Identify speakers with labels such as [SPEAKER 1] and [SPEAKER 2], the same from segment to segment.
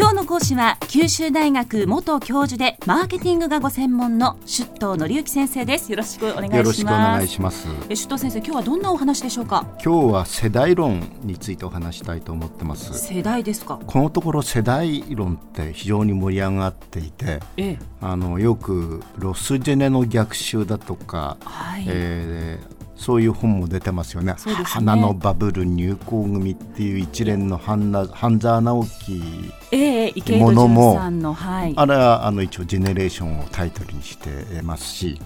[SPEAKER 1] 今日の講師は九州大学元教授でマーケティングがご専門の出頭則之先生です。よろしくお願いします。
[SPEAKER 2] よろしくお願いします。
[SPEAKER 1] え出頭先生今日はどんなお話でしょうか？
[SPEAKER 2] 今日は世代論についてお話したいと思ってます。
[SPEAKER 1] 世代ですか？
[SPEAKER 2] このところ世代論って非常に盛り上がっていて、
[SPEAKER 1] ええ、
[SPEAKER 2] あのよくロスジェネの逆襲だとか、
[SPEAKER 1] はい。
[SPEAKER 2] えーそういう本も出てますよね。
[SPEAKER 1] ね。
[SPEAKER 2] 花のバブル入校組っていう一連の半沢直樹ものも
[SPEAKER 1] はい。
[SPEAKER 2] あれはあの一応ジェネレーションをタイトルにしてますし、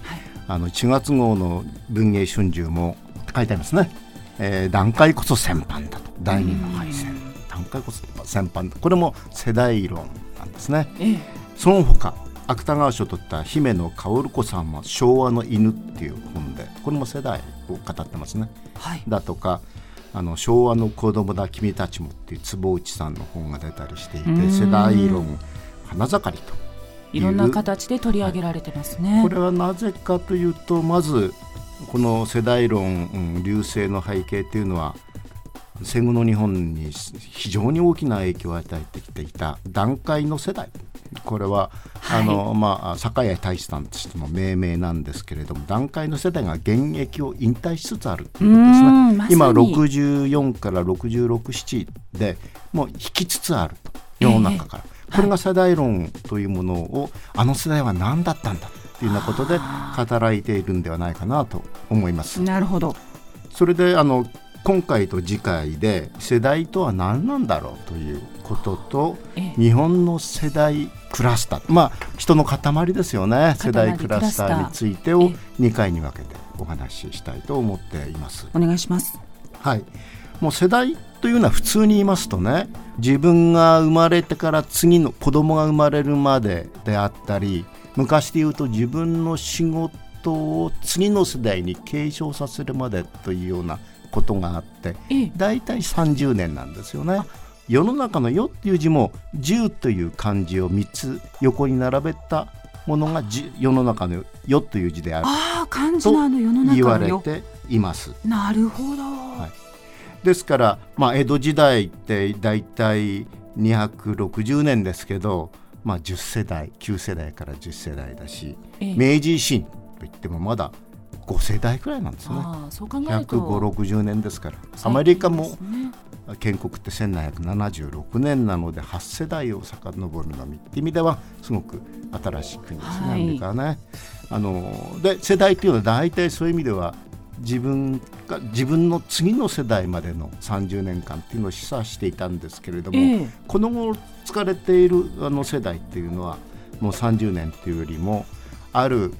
[SPEAKER 2] あの4月号の文藝春秋も書いてありますね。えー段階こそ戦犯だと。第二の敗戦。段階こそ戦犯だこれも世代論なんですね。
[SPEAKER 1] ええ。
[SPEAKER 2] その他芥川賞を取った姫野薫子さんは「昭和の犬」っていう本でこれも世代を語ってますね。
[SPEAKER 1] はい。
[SPEAKER 2] だとかあの昭和の子供だ君たちもっていう坪内さんの本が出たりしていて
[SPEAKER 1] うん。
[SPEAKER 2] 世代論花盛りと
[SPEAKER 1] いろんな形で取り上げられてますね、
[SPEAKER 2] これはなぜかというとまずこの世代論、うん流星の背景というのは戦後の日本に非常に大きな影響を与えてきていた団塊の世代。これは、
[SPEAKER 1] はい。
[SPEAKER 2] あのまあ、坂井太一さんとしての命名なんですけれども団塊の世代が現役を引退しつつあるということです
[SPEAKER 1] う
[SPEAKER 2] ね
[SPEAKER 1] んま
[SPEAKER 2] 今64から667でもう引きつつあると世の中から、これが世代論というものをあの世代は何だったんだというようなことで語られているんではないかなと思います。
[SPEAKER 1] なるほど。
[SPEAKER 2] それであの今回と次回で世代とは何なんだろうということと
[SPEAKER 1] ええ。
[SPEAKER 2] 日本の世代クラスター。まあ人の塊ですよね。世代クラスターについてを
[SPEAKER 1] え
[SPEAKER 2] 2回に分けてお話ししたいと思っています。
[SPEAKER 1] お願いします。
[SPEAKER 2] はい、もう世代というのは普通に言いますとね自分が生まれてから次の子供が生まれるまでであったり昔で言うと自分の仕事を次の世代に継承させるまでというようなことがあって
[SPEAKER 1] ええ。
[SPEAKER 2] 大体30年なんですよね。世の中の「世」っていう字も「十」という漢字を3つ横に並べたものがじ世の中の「世」という字である。
[SPEAKER 1] ああ漢字のあの世の中
[SPEAKER 2] 言われています。
[SPEAKER 1] なるほど、
[SPEAKER 2] い。ですから、まあ、江戸時代って大体260年ですけど、まあ、10世代9世代から10世代だし
[SPEAKER 1] ええ。
[SPEAKER 2] 明治維新といってもまだ5世代くらいなんですね。
[SPEAKER 1] そう考えると。
[SPEAKER 2] 15060年ですから。アメリカも建国って1776年なので8世代を遡るのみって意味ではすごく新しい国ですね、
[SPEAKER 1] はい。
[SPEAKER 2] アメリカはね。あので世代っていうのは大体そういう意味では自分が自分の次の世代までの30年間っていうのを示唆していたんですけれども、
[SPEAKER 1] ええ。
[SPEAKER 2] この後疲れているあの世代っていうのはもう30年っていうよりもある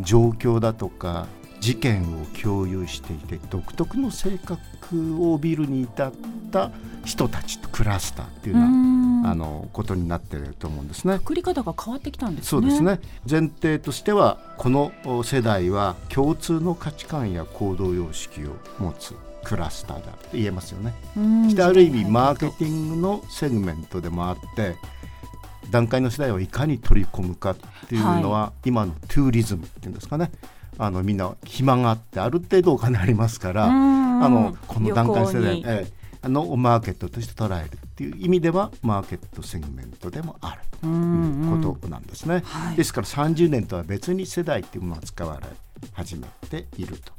[SPEAKER 2] 状況だとか事件を共有していて独特の性格を帯びるに至った人たちとクラスターっていうようなん。あのことになっていると思うんですね。
[SPEAKER 1] 作り方が変わってきたんですね。
[SPEAKER 2] そうですね。前提としてはこの世代は共通の価値観や行動様式を持つクラスターだって言えますよね。
[SPEAKER 1] うん。
[SPEAKER 2] してある意味マーケティングのセグメントでもあって段階の世代をいかに取り込むかっていうのは、今のトゥーリズムっていうんですかねあのみんな暇があってある程度お金ありますから、
[SPEAKER 1] あ
[SPEAKER 2] あのこの段階の世代、ええのマーケットとして捉えるっていう意味ではマーケットセグメントでもあるということなんですね。
[SPEAKER 1] はい。
[SPEAKER 2] ですから30年とは別に世代っていうものが使われ始めていると。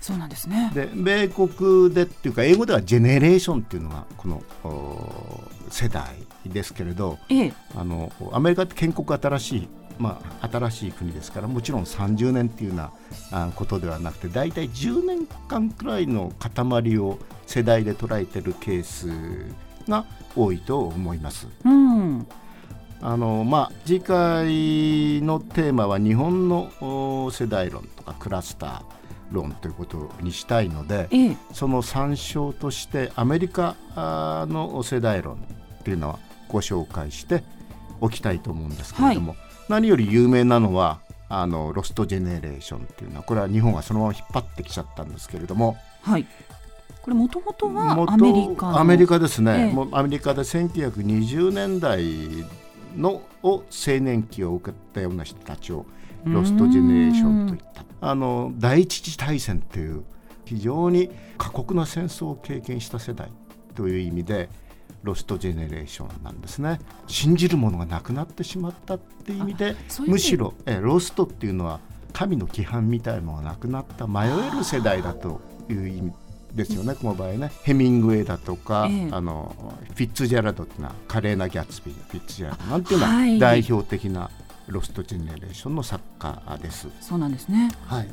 [SPEAKER 1] そうなんですね。
[SPEAKER 2] で米国でっていうか英語ではジェネレーションっていうのがこのお世代ですけれど
[SPEAKER 1] ええ。
[SPEAKER 2] あのアメリカって建国新しい、まあ、新しい国ですからもちろん30年っていうようなあことではなくて大体10年間くらいの塊を世代で捉えてるケースが多いと思います。
[SPEAKER 1] うん。
[SPEAKER 2] あのまあ、次回のテーマは日本のお世代論とかクラスター論ということにしたいので
[SPEAKER 1] ええ。
[SPEAKER 2] その参照としてアメリカあの世代論っていうのはご紹介しておきたいと思うんですけれども、何より有名なのはあのロストジェネレーションっていうのはこれは日本がそのまま引っ張ってきちゃったんですけれども。
[SPEAKER 1] はい。これもともとは
[SPEAKER 2] 元
[SPEAKER 1] アメリカの
[SPEAKER 2] アメリカですね、
[SPEAKER 1] ええ。
[SPEAKER 2] もうアメリカで1920年代のを青年期を受けたような人たちをロストジェネレーションといった。あの第一次大戦という非常に過酷な戦争を経験した世代という意味でロストジェネレーションなんですね。信じるものがなくなってしまったっていう意味。でむしろえロストっていうのは神の規範みたいなのがなくなった迷える世代だという意味ですよねこの場合ね。ヘミングウェイだとか、ええ、あのフィッツジェラルドっていうのは華麗なギャツビーフィッツジェラルドなんていうのは代表的なロストジェネレーションの作家です。
[SPEAKER 1] そうなんですね、
[SPEAKER 2] はい、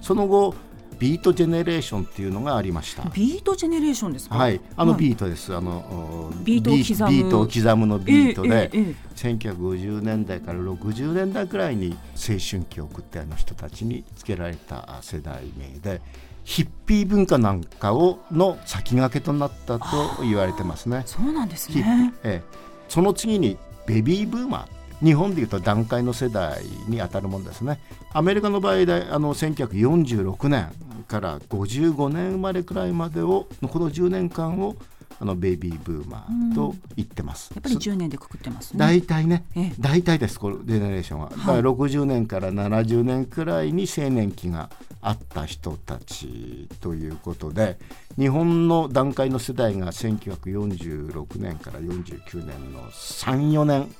[SPEAKER 2] その後ビートジェネレーションっていうのがありました。
[SPEAKER 1] ビートジェネレーションですか？
[SPEAKER 2] はい、あのビートです。はい、あの
[SPEAKER 1] ビートを刻む
[SPEAKER 2] のビートで、えーえー、1950年代から60年代くらいに青春期を送ったような人たちに付けられた世代名で。ヒッピー文化なんかをの先駆けとなったと言われてますね。
[SPEAKER 1] そうなんですね。
[SPEAKER 2] ええ、その次にベビーブーマー日本でいうと段階の世代に当たるものですねアメリカの場合であの1946年から55年生まれくらいまでをこの10年間をあのベイビーブーマーと言ってます。
[SPEAKER 1] やっぱり10年でくくってますね。
[SPEAKER 2] 大体ね、ええ、大体です、このジェネレーションは。だから60年から70年くらいに青年期があった人たちということで、日本の段階の世代が1946年から49年の3、4年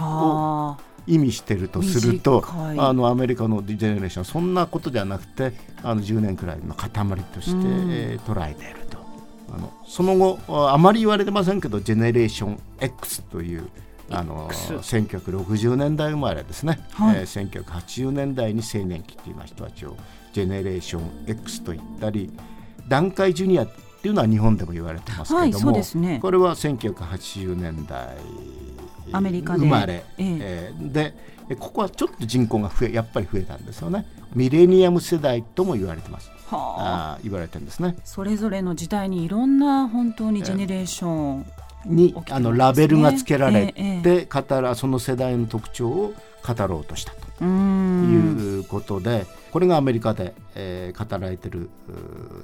[SPEAKER 2] を意味してるとするとあのアメリカのジェネレーションそんなことじゃなくてあの10年くらいの塊として、えー、捉えていると。あのその後あまり言われてませんけどジェネレーション X というあの1960年代生まれですね、はい、えー、1980年代に青年期っていう人たちをジェネレーション X と言ったり段階ジュニアっていうのは日本でも言われてますけども、はいね、これは1980年代
[SPEAKER 1] アメリカ
[SPEAKER 2] 生まれ、ええ。ー、でここはちょっと人口が増えやっぱり増えたんですよね。ミレニアム世代とも言われてます。はあ、言われてるんですね。
[SPEAKER 1] それぞれの時代にいろんな本当にジェネレーション、ね、
[SPEAKER 2] にあのラベルがつけられて、えー、語らその世代の特徴を語ろうとしたと。いうことでこれがアメリカで、えー、語られてる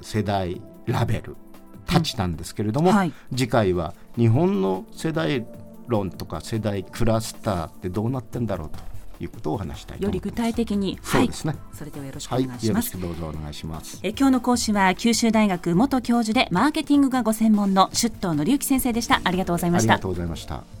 [SPEAKER 2] 世代ラベルたちなんですけれども、うんはい、次回は日本の世代論とか世代クラスターってどうなってんだろうということをお話したい
[SPEAKER 1] より具体的に、
[SPEAKER 2] そうですね、
[SPEAKER 1] それではよろしくお願いします、
[SPEAKER 2] はい、よろしくどうぞお願いします。
[SPEAKER 1] え今日の講師は九州大学元教授でマーケティングがご専門の出頭則之先生でした。ありがとうございました。
[SPEAKER 2] ありがとうございました